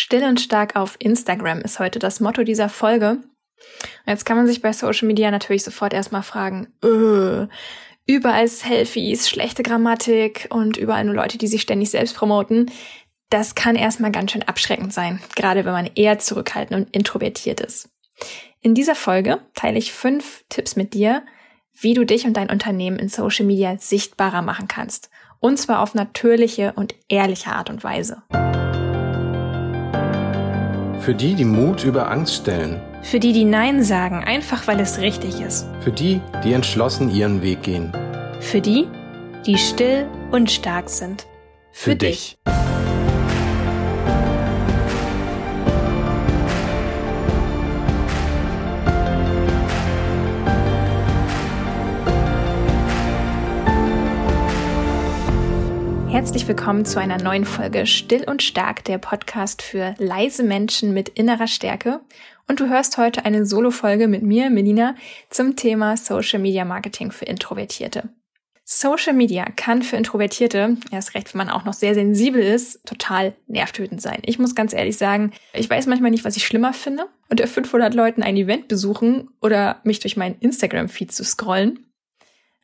Still und stark auf Instagram ist heute das Motto dieser Folge. Jetzt kann man sich bei Social Media natürlich sofort erstmal fragen, äh, überall Selfies, schlechte Grammatik und überall nur Leute, die sich ständig selbst promoten. Das kann erstmal ganz schön abschreckend sein, gerade wenn man eher zurückhaltend und introvertiert ist. In dieser Folge teile ich fünf Tipps mit dir, wie du dich und dein Unternehmen in Social Media sichtbarer machen kannst. Und zwar auf natürliche und ehrliche Art und Weise. Für die, die Mut über Angst stellen. Für die, die Nein sagen, einfach weil es richtig ist. Für die, die entschlossen ihren Weg gehen. Für die, die still und stark sind. Für, Für dich. dich. Herzlich willkommen zu einer neuen Folge Still und Stark, der Podcast für leise Menschen mit innerer Stärke. Und du hörst heute eine Solo-Folge mit mir, Melina, zum Thema Social Media Marketing für Introvertierte. Social Media kann für Introvertierte, erst recht, wenn man auch noch sehr sensibel ist, total nervtötend sein. Ich muss ganz ehrlich sagen, ich weiß manchmal nicht, was ich schlimmer finde, unter 500 Leuten ein Event besuchen oder mich durch meinen Instagram-Feed zu scrollen,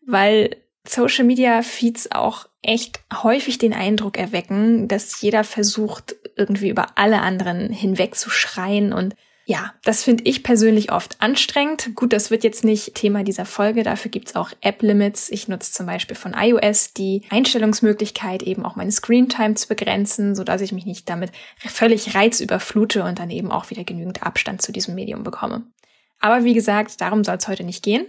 weil Social Media Feeds auch echt häufig den Eindruck erwecken, dass jeder versucht, irgendwie über alle anderen hinweg zu schreien und ja, das finde ich persönlich oft anstrengend. Gut, das wird jetzt nicht Thema dieser Folge. Dafür gibt's auch App-Limits. Ich nutze zum Beispiel von iOS die Einstellungsmöglichkeit, eben auch meine Screentime zu begrenzen, sodass ich mich nicht damit völlig reizüberflute und dann eben auch wieder genügend Abstand zu diesem Medium bekomme. Aber wie gesagt, darum soll es heute nicht gehen.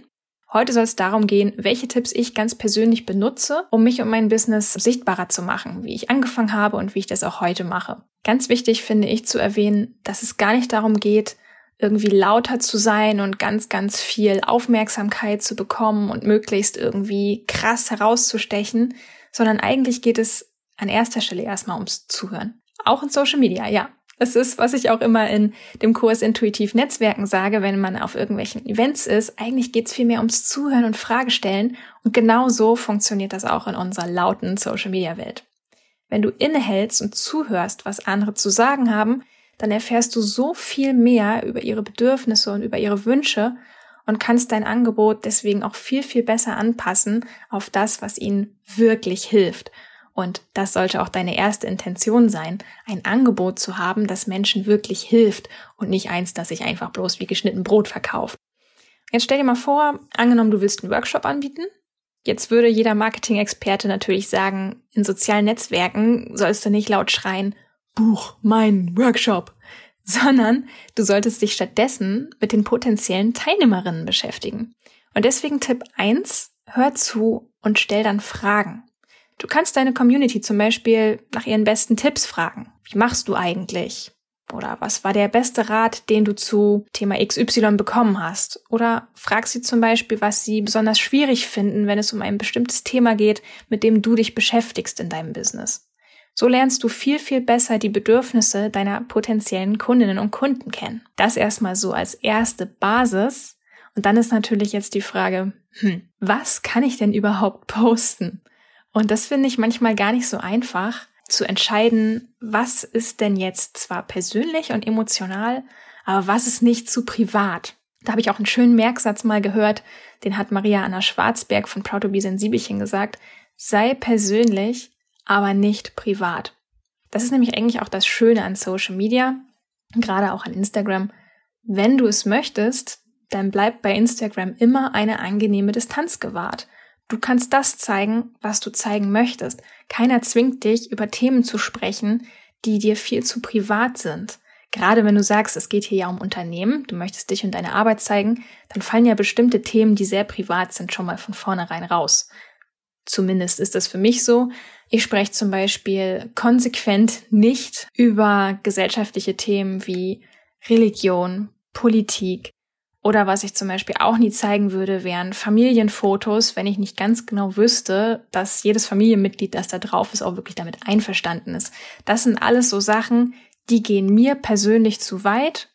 Heute soll es darum gehen, welche Tipps ich ganz persönlich benutze, um mich und mein Business sichtbarer zu machen, wie ich angefangen habe und wie ich das auch heute mache. Ganz wichtig finde ich zu erwähnen, dass es gar nicht darum geht, irgendwie lauter zu sein und ganz, ganz viel Aufmerksamkeit zu bekommen und möglichst irgendwie krass herauszustechen, sondern eigentlich geht es an erster Stelle erstmal ums Zuhören. Auch in Social Media, ja. Es ist, was ich auch immer in dem Kurs Intuitiv Netzwerken sage, wenn man auf irgendwelchen Events ist. Eigentlich geht es vielmehr ums Zuhören und Fragestellen. Und genau so funktioniert das auch in unserer lauten Social-Media-Welt. Wenn du innehältst und zuhörst, was andere zu sagen haben, dann erfährst du so viel mehr über ihre Bedürfnisse und über ihre Wünsche und kannst dein Angebot deswegen auch viel, viel besser anpassen auf das, was ihnen wirklich hilft und das sollte auch deine erste Intention sein, ein Angebot zu haben, das Menschen wirklich hilft und nicht eins, das sich einfach bloß wie geschnitten Brot verkauft. Jetzt stell dir mal vor, angenommen, du willst einen Workshop anbieten. Jetzt würde jeder Marketing-Experte natürlich sagen, in sozialen Netzwerken sollst du nicht laut schreien, Buch mein Workshop, sondern du solltest dich stattdessen mit den potenziellen Teilnehmerinnen beschäftigen. Und deswegen Tipp eins: hör zu und stell dann Fragen. Du kannst deine Community zum Beispiel nach ihren besten Tipps fragen. Wie machst du eigentlich? Oder was war der beste Rat, den du zu Thema XY bekommen hast? Oder frag sie zum Beispiel, was sie besonders schwierig finden, wenn es um ein bestimmtes Thema geht, mit dem du dich beschäftigst in deinem Business. So lernst du viel, viel besser die Bedürfnisse deiner potenziellen Kundinnen und Kunden kennen. Das erstmal so als erste Basis. Und dann ist natürlich jetzt die Frage, hm, was kann ich denn überhaupt posten? Und das finde ich manchmal gar nicht so einfach zu entscheiden, was ist denn jetzt zwar persönlich und emotional, aber was ist nicht zu privat. Da habe ich auch einen schönen Merksatz mal gehört, den hat Maria Anna Schwarzberg von Proud to be Sensibelchen gesagt, sei persönlich, aber nicht privat. Das ist nämlich eigentlich auch das Schöne an Social Media, gerade auch an Instagram. Wenn du es möchtest, dann bleibt bei Instagram immer eine angenehme Distanz gewahrt. Du kannst das zeigen, was du zeigen möchtest. Keiner zwingt dich, über Themen zu sprechen, die dir viel zu privat sind. Gerade wenn du sagst, es geht hier ja um Unternehmen, du möchtest dich und deine Arbeit zeigen, dann fallen ja bestimmte Themen, die sehr privat sind, schon mal von vornherein raus. Zumindest ist das für mich so. Ich spreche zum Beispiel konsequent nicht über gesellschaftliche Themen wie Religion, Politik, oder was ich zum Beispiel auch nie zeigen würde, wären Familienfotos, wenn ich nicht ganz genau wüsste, dass jedes Familienmitglied, das da drauf ist, auch wirklich damit einverstanden ist. Das sind alles so Sachen, die gehen mir persönlich zu weit.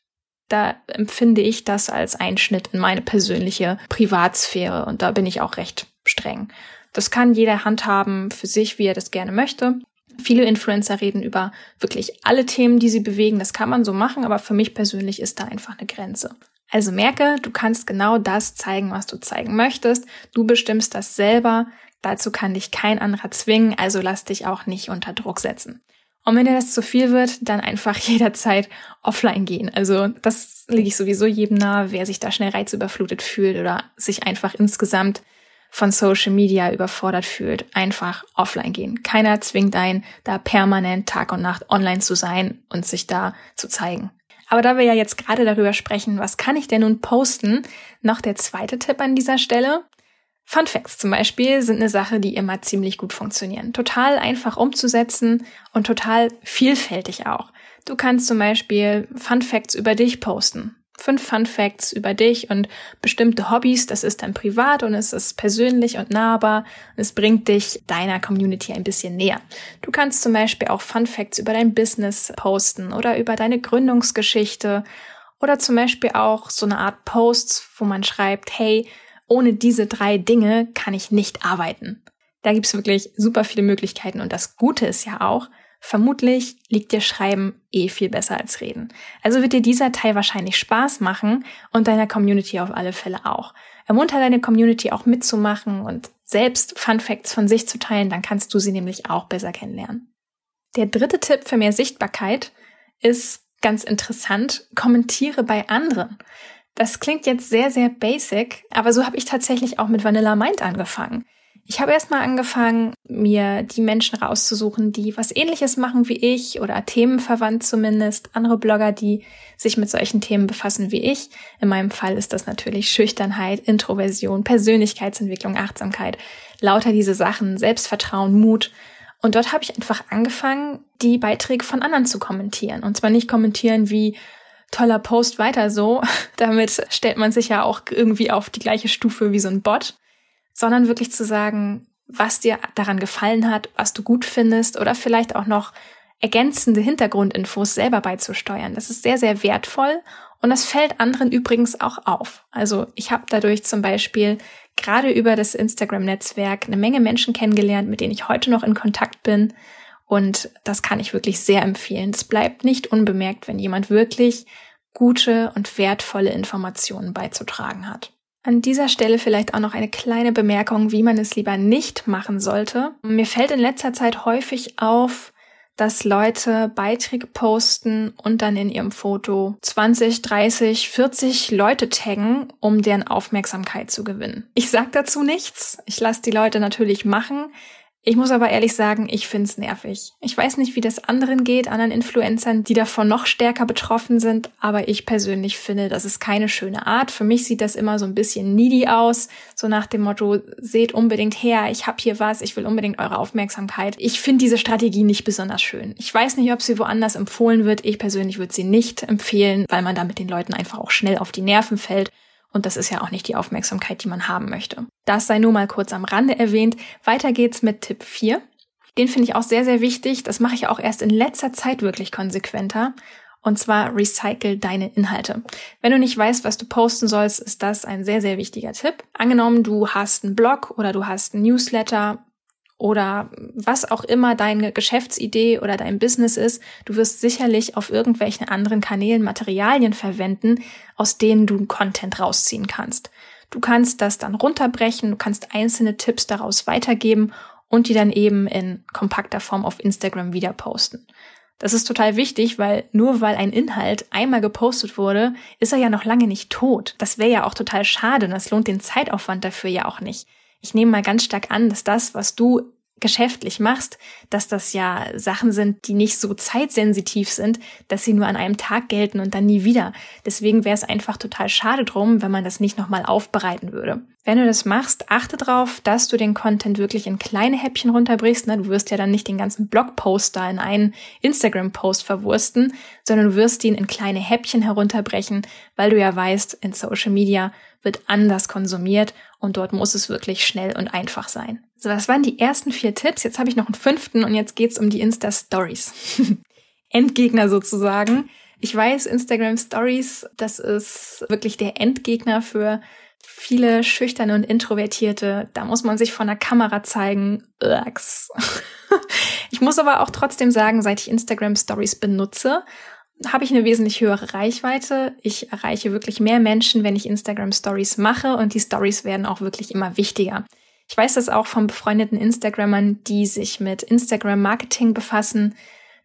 Da empfinde ich das als Einschnitt in meine persönliche Privatsphäre und da bin ich auch recht streng. Das kann jeder handhaben für sich, wie er das gerne möchte. Viele Influencer reden über wirklich alle Themen, die sie bewegen. Das kann man so machen, aber für mich persönlich ist da einfach eine Grenze. Also merke, du kannst genau das zeigen, was du zeigen möchtest. Du bestimmst das selber. Dazu kann dich kein anderer zwingen, also lass dich auch nicht unter Druck setzen. Und wenn dir das zu viel wird, dann einfach jederzeit offline gehen. Also das lege ich sowieso jedem nahe, wer sich da schnell reizüberflutet fühlt oder sich einfach insgesamt von Social Media überfordert fühlt, einfach offline gehen. Keiner zwingt ein, da permanent Tag und Nacht online zu sein und sich da zu zeigen. Aber da wir ja jetzt gerade darüber sprechen, was kann ich denn nun posten, noch der zweite Tipp an dieser Stelle. Fun Facts zum Beispiel sind eine Sache, die immer ziemlich gut funktionieren. Total einfach umzusetzen und total vielfältig auch. Du kannst zum Beispiel Fun Facts über dich posten. Fünf Fun Facts über dich und bestimmte Hobbys, das ist dann privat und es ist persönlich und nahbar. es bringt dich deiner Community ein bisschen näher. Du kannst zum Beispiel auch Fun Facts über dein Business posten oder über deine Gründungsgeschichte oder zum Beispiel auch so eine Art Posts, wo man schreibt, hey, ohne diese drei Dinge kann ich nicht arbeiten. Da gibt's wirklich super viele Möglichkeiten und das Gute ist ja auch, vermutlich liegt dir Schreiben eh viel besser als Reden. Also wird dir dieser Teil wahrscheinlich Spaß machen und deiner Community auf alle Fälle auch. Ermunter deine Community auch mitzumachen und selbst Fun Facts von sich zu teilen, dann kannst du sie nämlich auch besser kennenlernen. Der dritte Tipp für mehr Sichtbarkeit ist ganz interessant, kommentiere bei anderen. Das klingt jetzt sehr, sehr basic, aber so habe ich tatsächlich auch mit Vanilla Mind angefangen. Ich habe erstmal angefangen, mir die Menschen rauszusuchen, die was ähnliches machen wie ich oder themenverwandt zumindest, andere Blogger, die sich mit solchen Themen befassen wie ich. In meinem Fall ist das natürlich Schüchternheit, Introversion, Persönlichkeitsentwicklung, Achtsamkeit, lauter diese Sachen, Selbstvertrauen, Mut. Und dort habe ich einfach angefangen, die Beiträge von anderen zu kommentieren. Und zwar nicht kommentieren wie, toller Post weiter so. Damit stellt man sich ja auch irgendwie auf die gleiche Stufe wie so ein Bot, sondern wirklich zu sagen, was dir daran gefallen hat, was du gut findest oder vielleicht auch noch ergänzende Hintergrundinfos selber beizusteuern. Das ist sehr, sehr wertvoll und das fällt anderen übrigens auch auf. Also ich habe dadurch zum Beispiel gerade über das Instagram-Netzwerk eine Menge Menschen kennengelernt, mit denen ich heute noch in Kontakt bin und das kann ich wirklich sehr empfehlen. Es bleibt nicht unbemerkt, wenn jemand wirklich gute und wertvolle Informationen beizutragen hat. An dieser Stelle vielleicht auch noch eine kleine Bemerkung, wie man es lieber nicht machen sollte. Mir fällt in letzter Zeit häufig auf, dass Leute Beiträge posten und dann in ihrem Foto 20, 30, 40 Leute taggen, um deren Aufmerksamkeit zu gewinnen. Ich sag dazu nichts. Ich lasse die Leute natürlich machen. Ich muss aber ehrlich sagen, ich find's nervig. Ich weiß nicht, wie das anderen geht, anderen Influencern, die davon noch stärker betroffen sind, aber ich persönlich finde, das ist keine schöne Art. Für mich sieht das immer so ein bisschen needy aus, so nach dem Motto, seht unbedingt her, ich hab hier was, ich will unbedingt eure Aufmerksamkeit. Ich finde diese Strategie nicht besonders schön. Ich weiß nicht, ob sie woanders empfohlen wird. Ich persönlich würde sie nicht empfehlen, weil man damit den Leuten einfach auch schnell auf die Nerven fällt. Und das ist ja auch nicht die Aufmerksamkeit, die man haben möchte. Das sei nur mal kurz am Rande erwähnt. Weiter geht's mit Tipp 4. Den finde ich auch sehr, sehr wichtig. Das mache ich auch erst in letzter Zeit wirklich konsequenter. Und zwar recycle deine Inhalte. Wenn du nicht weißt, was du posten sollst, ist das ein sehr, sehr wichtiger Tipp. Angenommen, du hast einen Blog oder du hast einen Newsletter oder was auch immer deine Geschäftsidee oder dein Business ist, du wirst sicherlich auf irgendwelchen anderen Kanälen Materialien verwenden, aus denen du Content rausziehen kannst. Du kannst das dann runterbrechen, du kannst einzelne Tipps daraus weitergeben und die dann eben in kompakter Form auf Instagram wieder posten. Das ist total wichtig, weil nur weil ein Inhalt einmal gepostet wurde, ist er ja noch lange nicht tot. Das wäre ja auch total schade und das lohnt den Zeitaufwand dafür ja auch nicht. Ich nehme mal ganz stark an, dass das, was du geschäftlich machst, dass das ja Sachen sind, die nicht so zeitsensitiv sind, dass sie nur an einem Tag gelten und dann nie wieder. Deswegen wäre es einfach total schade drum, wenn man das nicht nochmal aufbereiten würde. Wenn du das machst, achte darauf, dass du den Content wirklich in kleine Häppchen runterbrichst. Ne? Du wirst ja dann nicht den ganzen Blogpost da in einen Instagram-Post verwursten, sondern du wirst ihn in kleine Häppchen herunterbrechen, weil du ja weißt, in Social Media wird anders konsumiert und dort muss es wirklich schnell und einfach sein. So, das waren die ersten vier Tipps. Jetzt habe ich noch einen fünften und jetzt geht's um die Insta-Stories. Endgegner sozusagen. Ich weiß, Instagram Stories, das ist wirklich der Endgegner für viele schüchterne und introvertierte. Da muss man sich von der Kamera zeigen. Ich muss aber auch trotzdem sagen, seit ich Instagram Stories benutze, habe ich eine wesentlich höhere Reichweite. Ich erreiche wirklich mehr Menschen, wenn ich Instagram Stories mache und die Stories werden auch wirklich immer wichtiger. Ich weiß das auch von befreundeten Instagrammern, die sich mit Instagram Marketing befassen,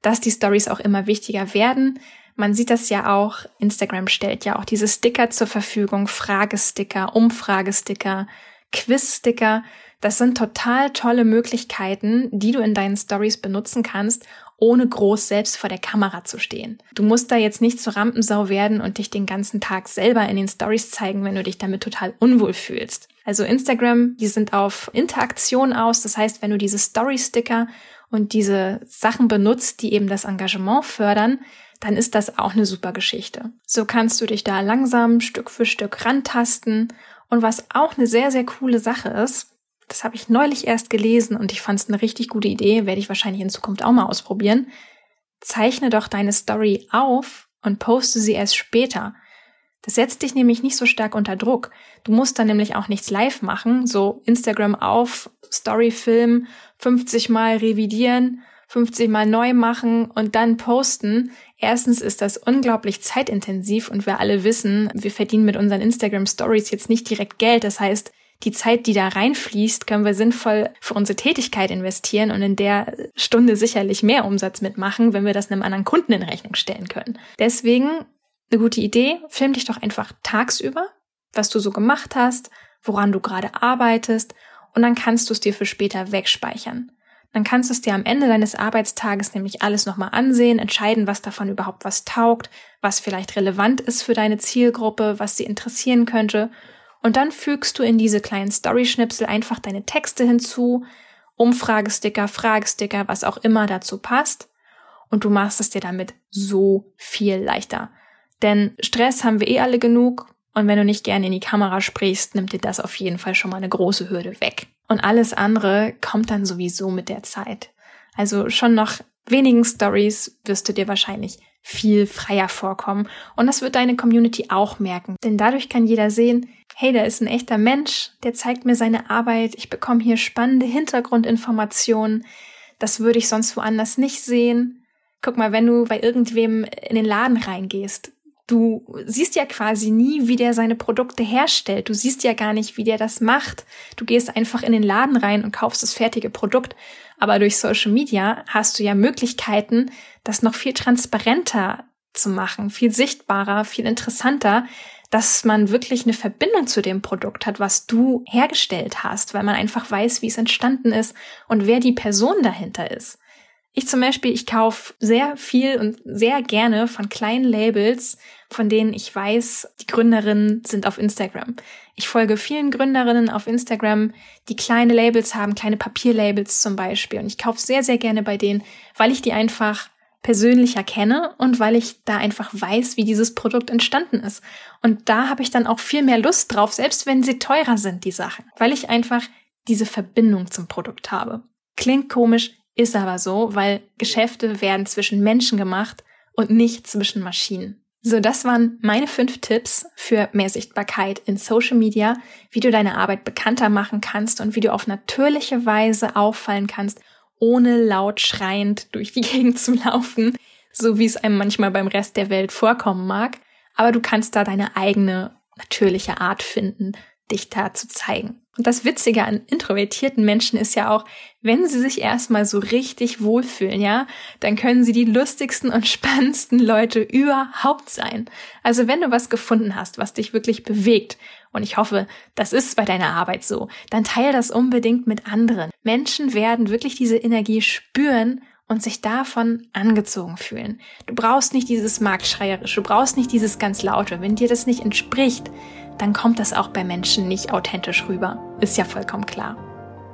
dass die Stories auch immer wichtiger werden. Man sieht das ja auch, Instagram stellt ja auch diese Sticker zur Verfügung, Fragesticker, Umfragesticker, Quizsticker. Das sind total tolle Möglichkeiten, die du in deinen Stories benutzen kannst, ohne groß selbst vor der Kamera zu stehen. Du musst da jetzt nicht zur Rampensau werden und dich den ganzen Tag selber in den Stories zeigen, wenn du dich damit total unwohl fühlst. Also Instagram, die sind auf Interaktion aus. Das heißt, wenn du diese Story-Sticker und diese Sachen benutzt, die eben das Engagement fördern, dann ist das auch eine super Geschichte. So kannst du dich da langsam Stück für Stück rantasten. Und was auch eine sehr, sehr coole Sache ist, das habe ich neulich erst gelesen und ich fand es eine richtig gute Idee, werde ich wahrscheinlich in Zukunft auch mal ausprobieren. Zeichne doch deine Story auf und poste sie erst später. Das setzt dich nämlich nicht so stark unter Druck. Du musst dann nämlich auch nichts live machen, so Instagram auf, Story filmen, 50 mal revidieren, 50 mal neu machen und dann posten. Erstens ist das unglaublich zeitintensiv und wir alle wissen, wir verdienen mit unseren Instagram Stories jetzt nicht direkt Geld. Das heißt, die Zeit, die da reinfließt, können wir sinnvoll für unsere Tätigkeit investieren und in der Stunde sicherlich mehr Umsatz mitmachen, wenn wir das einem anderen Kunden in Rechnung stellen können. Deswegen eine gute Idee, film dich doch einfach tagsüber, was du so gemacht hast, woran du gerade arbeitest und dann kannst du es dir für später wegspeichern. Dann kannst du es dir am Ende deines Arbeitstages nämlich alles nochmal ansehen, entscheiden, was davon überhaupt was taugt, was vielleicht relevant ist für deine Zielgruppe, was sie interessieren könnte und dann fügst du in diese kleinen Story-Schnipsel einfach deine Texte hinzu, Umfragesticker, Fragesticker, was auch immer dazu passt. Und du machst es dir damit so viel leichter. Denn Stress haben wir eh alle genug. Und wenn du nicht gerne in die Kamera sprichst, nimmt dir das auf jeden Fall schon mal eine große Hürde weg. Und alles andere kommt dann sowieso mit der Zeit. Also schon nach wenigen Stories wirst du dir wahrscheinlich viel freier vorkommen. Und das wird deine Community auch merken. Denn dadurch kann jeder sehen, hey, da ist ein echter Mensch, der zeigt mir seine Arbeit, ich bekomme hier spannende Hintergrundinformationen. Das würde ich sonst woanders nicht sehen. Guck mal, wenn du bei irgendwem in den Laden reingehst, du siehst ja quasi nie, wie der seine Produkte herstellt. Du siehst ja gar nicht, wie der das macht. Du gehst einfach in den Laden rein und kaufst das fertige Produkt. Aber durch Social Media hast du ja Möglichkeiten, das noch viel transparenter zu machen, viel sichtbarer, viel interessanter, dass man wirklich eine Verbindung zu dem Produkt hat, was du hergestellt hast, weil man einfach weiß, wie es entstanden ist und wer die Person dahinter ist. Ich zum Beispiel, ich kaufe sehr viel und sehr gerne von kleinen Labels, von denen ich weiß, die Gründerinnen sind auf Instagram. Ich folge vielen Gründerinnen auf Instagram, die kleine Labels haben, kleine Papierlabels zum Beispiel. Und ich kaufe sehr, sehr gerne bei denen, weil ich die einfach persönlicher kenne und weil ich da einfach weiß, wie dieses Produkt entstanden ist. Und da habe ich dann auch viel mehr Lust drauf, selbst wenn sie teurer sind, die Sachen, weil ich einfach diese Verbindung zum Produkt habe. Klingt komisch, ist aber so, weil Geschäfte werden zwischen Menschen gemacht und nicht zwischen Maschinen. So, das waren meine fünf Tipps für mehr Sichtbarkeit in Social Media, wie du deine Arbeit bekannter machen kannst und wie du auf natürliche Weise auffallen kannst, ohne laut schreiend durch die Gegend zu laufen, so wie es einem manchmal beim Rest der Welt vorkommen mag. Aber du kannst da deine eigene natürliche Art finden, dich da zu zeigen. Und das Witzige an introvertierten Menschen ist ja auch, wenn sie sich erstmal so richtig wohlfühlen, ja, dann können sie die lustigsten und spannendsten Leute überhaupt sein. Also wenn du was gefunden hast, was dich wirklich bewegt, und ich hoffe, das ist bei deiner Arbeit so, dann teile das unbedingt mit anderen. Menschen werden wirklich diese Energie spüren und sich davon angezogen fühlen. Du brauchst nicht dieses Marktschreierische, du brauchst nicht dieses ganz Laute. Wenn dir das nicht entspricht, dann kommt das auch bei Menschen nicht authentisch rüber. Ist ja vollkommen klar.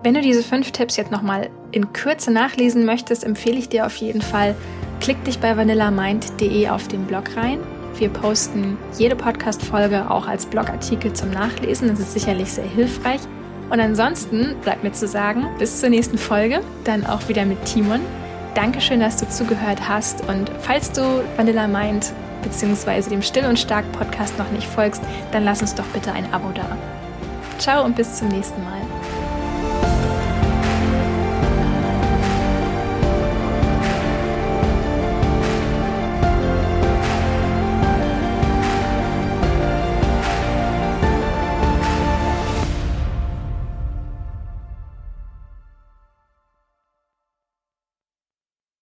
Wenn du diese fünf Tipps jetzt nochmal in Kürze nachlesen möchtest, empfehle ich dir auf jeden Fall, klick dich bei vanillamind.de auf den Blog rein. Wir posten jede Podcast-Folge auch als Blogartikel zum Nachlesen. Das ist sicherlich sehr hilfreich. Und ansonsten bleibt mir zu sagen, bis zur nächsten Folge, dann auch wieder mit Timon. Dankeschön, dass du zugehört hast. Und falls du Vanilla Mind bzw. dem Still und Stark Podcast noch nicht folgst, dann lass uns doch bitte ein Abo da. Ciao und bis zum nächsten Mal.